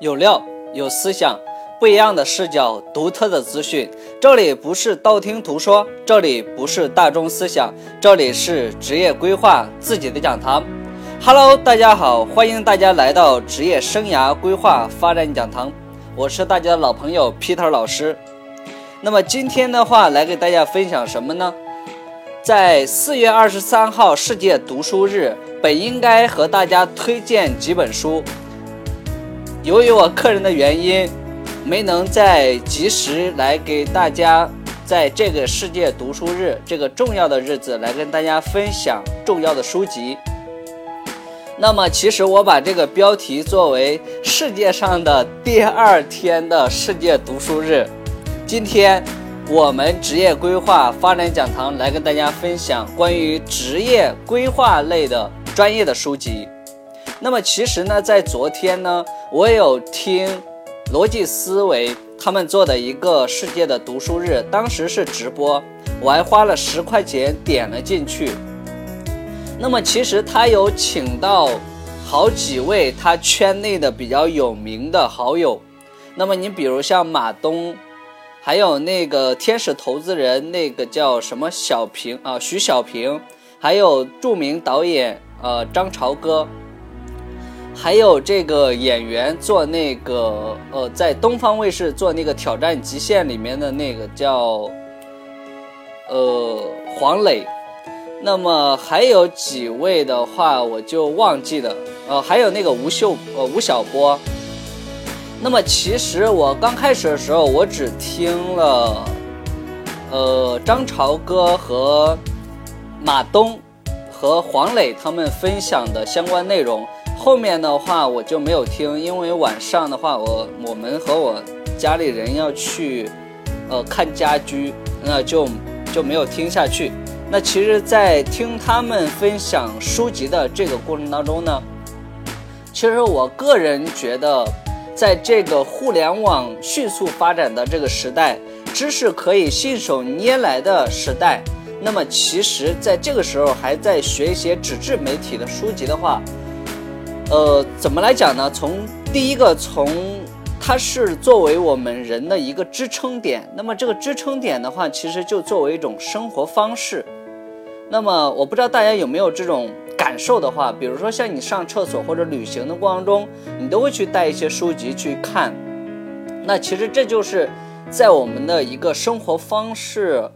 有料，有思想，不一样的视角，独特的资讯。这里不是道听途说，这里不是大众思想，这里是职业规划自己的讲堂。Hello，大家好，欢迎大家来到职业生涯规划发展讲堂，我是大家的老朋友 Peter 老师。那么今天的话，来给大家分享什么呢？在四月二十三号世界读书日，本应该和大家推荐几本书。由于我个人的原因，没能在及时来给大家在这个世界读书日这个重要的日子来跟大家分享重要的书籍。那么，其实我把这个标题作为世界上的第二天的世界读书日。今天，我们职业规划发展讲堂来跟大家分享关于职业规划类的专业的书籍。那么其实呢，在昨天呢，我有听逻辑思维他们做的一个世界的读书日，当时是直播，我还花了十块钱点了进去。那么其实他有请到好几位他圈内的比较有名的好友，那么你比如像马东，还有那个天使投资人那个叫什么小平啊，徐小平，还有著名导演呃张朝歌。还有这个演员做那个呃，在东方卫视做那个《挑战极限》里面的那个叫呃黄磊，那么还有几位的话我就忘记了，呃，还有那个吴秀呃吴晓波。那么其实我刚开始的时候，我只听了呃张朝歌和马东和黄磊他们分享的相关内容。后面的话我就没有听，因为晚上的话，我我们和我家里人要去，呃，看家居，那就就没有听下去。那其实，在听他们分享书籍的这个过程当中呢，其实我个人觉得，在这个互联网迅速发展的这个时代，知识可以信手拈来的时代，那么其实在这个时候还在学一些纸质媒体的书籍的话。呃，怎么来讲呢？从第一个，从它是作为我们人的一个支撑点。那么这个支撑点的话，其实就作为一种生活方式。那么我不知道大家有没有这种感受的话，比如说像你上厕所或者旅行的过程中，你都会去带一些书籍去看。那其实这就是在我们的一个生活方式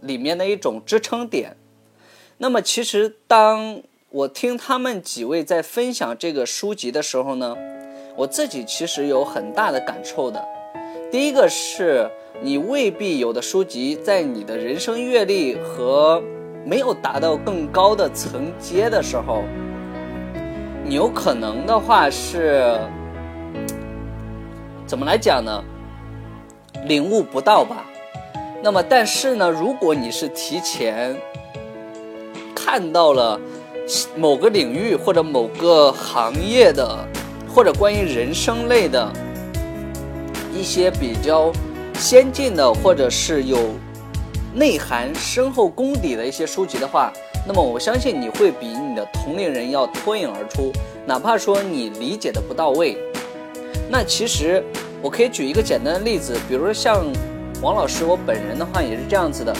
里面的一种支撑点。那么其实当我听他们几位在分享这个书籍的时候呢，我自己其实有很大的感受的。第一个是你未必有的书籍，在你的人生阅历和没有达到更高的层阶的时候，你有可能的话是怎么来讲呢？领悟不到吧。那么，但是呢，如果你是提前看到了。某个领域或者某个行业的，或者关于人生类的一些比较先进的，或者是有内涵深厚功底的一些书籍的话，那么我相信你会比你的同龄人要脱颖而出，哪怕说你理解的不到位。那其实我可以举一个简单的例子，比如说像王老师，我本人的话也是这样子的，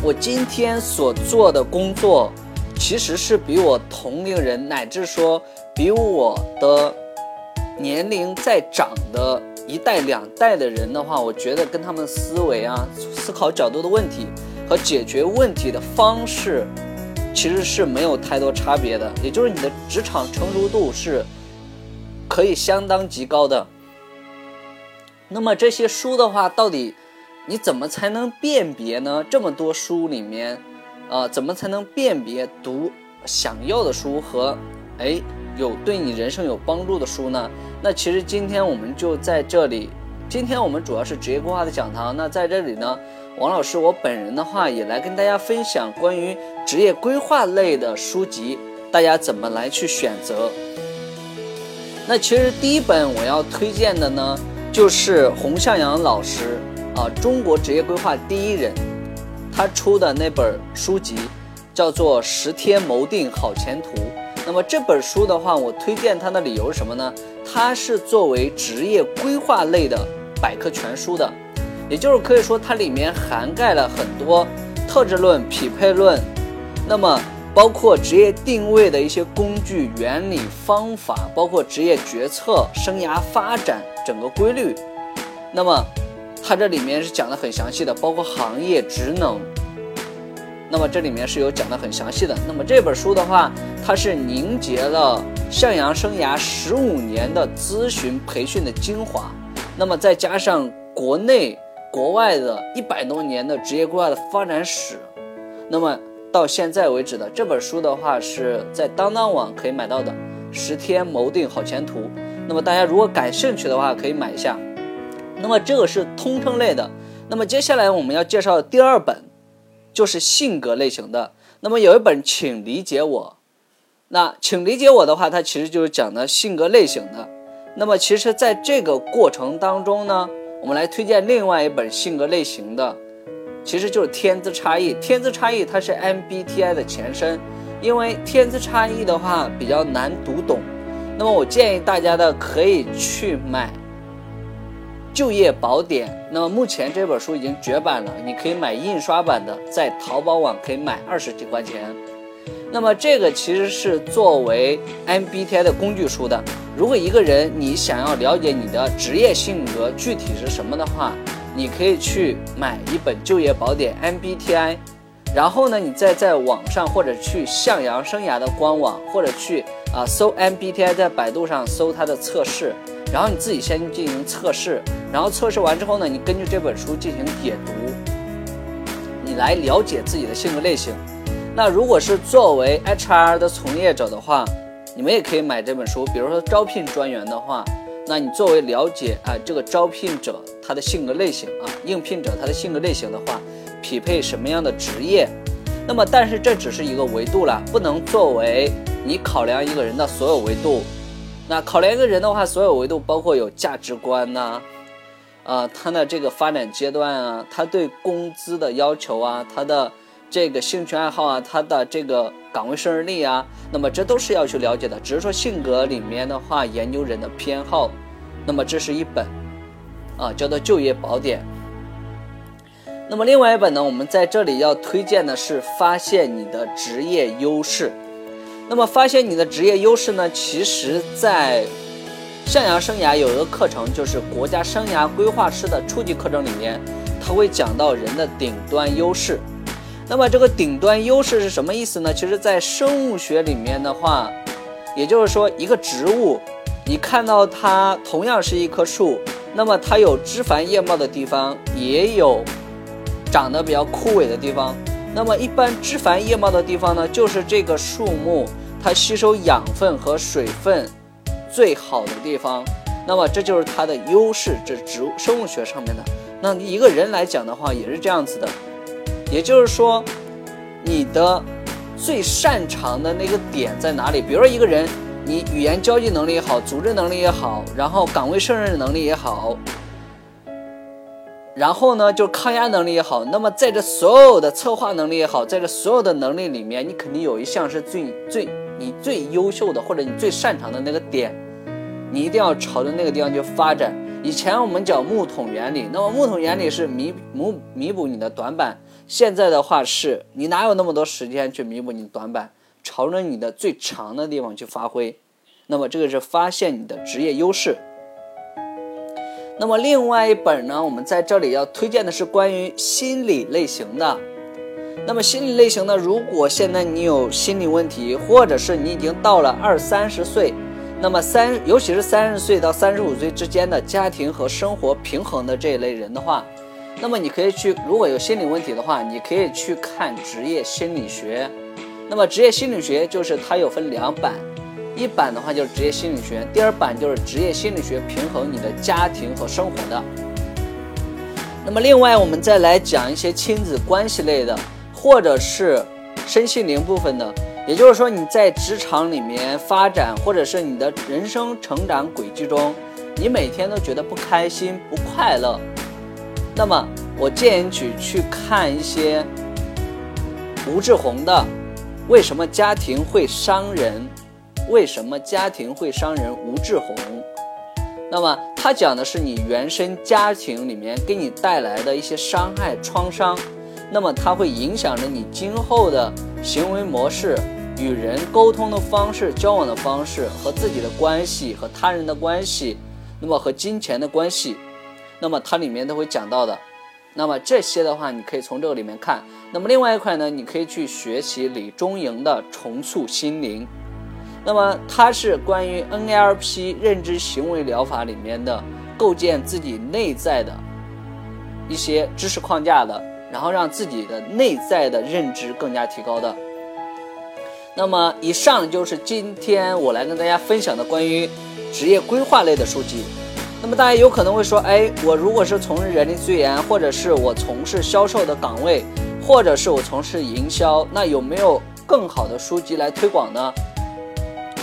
我今天所做的工作。其实是比我同龄人，乃至说比我的年龄再长的一代两代的人的话，我觉得跟他们思维啊、思考角度的问题和解决问题的方式，其实是没有太多差别的。也就是你的职场成熟度是可以相当极高的。那么这些书的话，到底你怎么才能辨别呢？这么多书里面。呃，怎么才能辨别读想要的书和，哎，有对你人生有帮助的书呢？那其实今天我们就在这里，今天我们主要是职业规划的讲堂。那在这里呢，王老师我本人的话也来跟大家分享关于职业规划类的书籍，大家怎么来去选择？那其实第一本我要推荐的呢，就是洪向阳老师啊，中国职业规划第一人。他出的那本书籍叫做《十天谋定好前途》。那么这本书的话，我推荐它的理由是什么呢？它是作为职业规划类的百科全书的，也就是可以说它里面涵盖了很多特质论、匹配论，那么包括职业定位的一些工具、原理、方法，包括职业决策、生涯发展整个规律，那么它这里面是讲的很详细的，包括行业职能。那么这里面是有讲的很详细的。那么这本书的话，它是凝结了向阳生涯十五年的咨询培训的精华，那么再加上国内国外的一百多年的职业规划的发展史，那么到现在为止的这本书的话，是在当当网可以买到的《十天谋定好前途》。那么大家如果感兴趣的话，可以买一下。那么这个是通称类的。那么接下来我们要介绍第二本。就是性格类型的。那么有一本《请理解我》，那请理解我的话，它其实就是讲的性格类型的。那么其实在这个过程当中呢，我们来推荐另外一本性格类型的，其实就是天资差异。天资差异它是 MBTI 的前身，因为天资差异的话比较难读懂，那么我建议大家的可以去买。就业宝典，那么目前这本书已经绝版了，你可以买印刷版的，在淘宝网可以买二十几块钱。那么这个其实是作为 MBTI 的工具书的。如果一个人你想要了解你的职业性格具体是什么的话，你可以去买一本就业宝典 MBTI，然后呢，你再在网上或者去向阳生涯的官网，或者去啊搜 MBTI，在百度上搜它的测试。然后你自己先进行测试，然后测试完之后呢，你根据这本书进行解读，你来了解自己的性格类型。那如果是作为 HR 的从业者的话，你们也可以买这本书。比如说招聘专员的话，那你作为了解啊这个招聘者他的性格类型啊，应聘者他的性格类型的话，匹配什么样的职业？那么但是这只是一个维度了，不能作为你考量一个人的所有维度。那考量一个人的话，所有维度包括有价值观呐，呃，他的这个发展阶段啊，他对工资的要求啊，他的这个兴趣爱好啊，他的这个岗位胜任力啊，那么这都是要去了解的。只是说性格里面的话，研究人的偏好，那么这是一本啊，叫做就业宝典。那么另外一本呢，我们在这里要推荐的是发现你的职业优势。那么发现你的职业优势呢？其实，在向阳生涯有一个课程，就是国家生涯规划师的初级课程里面，他会讲到人的顶端优势。那么这个顶端优势是什么意思呢？其实，在生物学里面的话，也就是说，一个植物，你看到它同样是一棵树，那么它有枝繁叶茂的地方，也有长得比较枯萎的地方。那么一般枝繁叶茂的地方呢，就是这个树木它吸收养分和水分最好的地方。那么这就是它的优势，这植物生物学上面的。那一个人来讲的话，也是这样子的。也就是说，你的最擅长的那个点在哪里？比如说一个人，你语言交际能力也好，组织能力也好，然后岗位胜任能力也好。然后呢，就抗压能力也好，那么在这所有的策划能力也好，在这所有的能力里面，你肯定有一项是最最你最优秀的，或者你最擅长的那个点，你一定要朝着那个地方去发展。以前我们讲木桶原理，那么木桶原理是弥弥弥补你的短板，现在的话是你哪有那么多时间去弥补你的短板，朝着你的最长的地方去发挥。那么这个是发现你的职业优势。那么另外一本呢，我们在这里要推荐的是关于心理类型的。那么心理类型呢，如果现在你有心理问题，或者是你已经到了二三十岁，那么三尤其是三十岁到三十五岁之间的家庭和生活平衡的这一类人的话，那么你可以去，如果有心理问题的话，你可以去看职业心理学。那么职业心理学就是它有分两版。一版的话就是职业心理学，第二版就是职业心理学平衡你的家庭和生活的。那么另外我们再来讲一些亲子关系类的，或者是身心灵部分的。也就是说你在职场里面发展，或者是你的人生成长轨迹中，你每天都觉得不开心、不快乐，那么我建议你去去看一些吴志红的《为什么家庭会伤人》。为什么家庭会伤人？吴志红那么它讲的是你原生家庭里面给你带来的一些伤害创伤，那么它会影响着你今后的行为模式、与人沟通的方式、交往的方式和自己的关系和他人的关系，那么和金钱的关系，那么它里面都会讲到的。那么这些的话，你可以从这个里面看。那么另外一块呢，你可以去学习李中营的重塑心灵。那么它是关于 NLP 认知行为疗法里面的构建自己内在的一些知识框架的，然后让自己的内在的认知更加提高的。那么以上就是今天我来跟大家分享的关于职业规划类的书籍。那么大家有可能会说，哎，我如果是从事人力资源，或者是我从事销售的岗位，或者是我从事营销，那有没有更好的书籍来推广呢？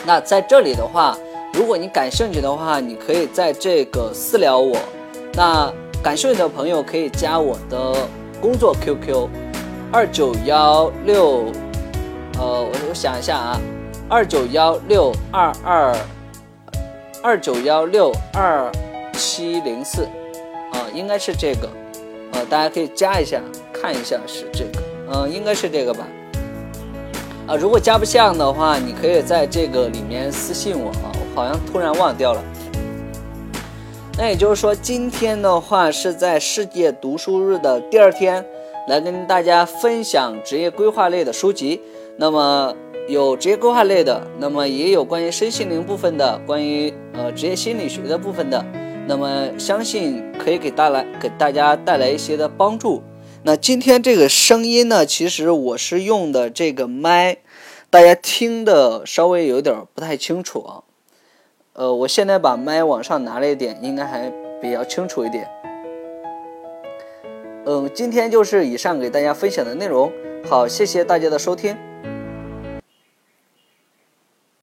那在这里的话，如果你感兴趣的话，你可以在这个私聊我。那感兴趣的朋友可以加我的工作 QQ，二九幺六，呃，我我想一下啊，二九幺六二二，二九幺六二。七零四，啊，应该是这个，呃，大家可以加一下，看一下是这个，嗯，应该是这个吧，啊，如果加不像的话，你可以在这个里面私信我啊，我好像突然忘掉了。那也就是说，今天的话是在世界读书日的第二天，来跟大家分享职业规划类的书籍。那么有职业规划类的，那么也有关于身心灵部分的，关于呃职业心理学的部分的。那么相信可以给带来给大家带来一些的帮助。那今天这个声音呢，其实我是用的这个麦，大家听的稍微有点不太清楚啊。呃，我现在把麦往上拿了一点，应该还比较清楚一点。嗯，今天就是以上给大家分享的内容。好，谢谢大家的收听。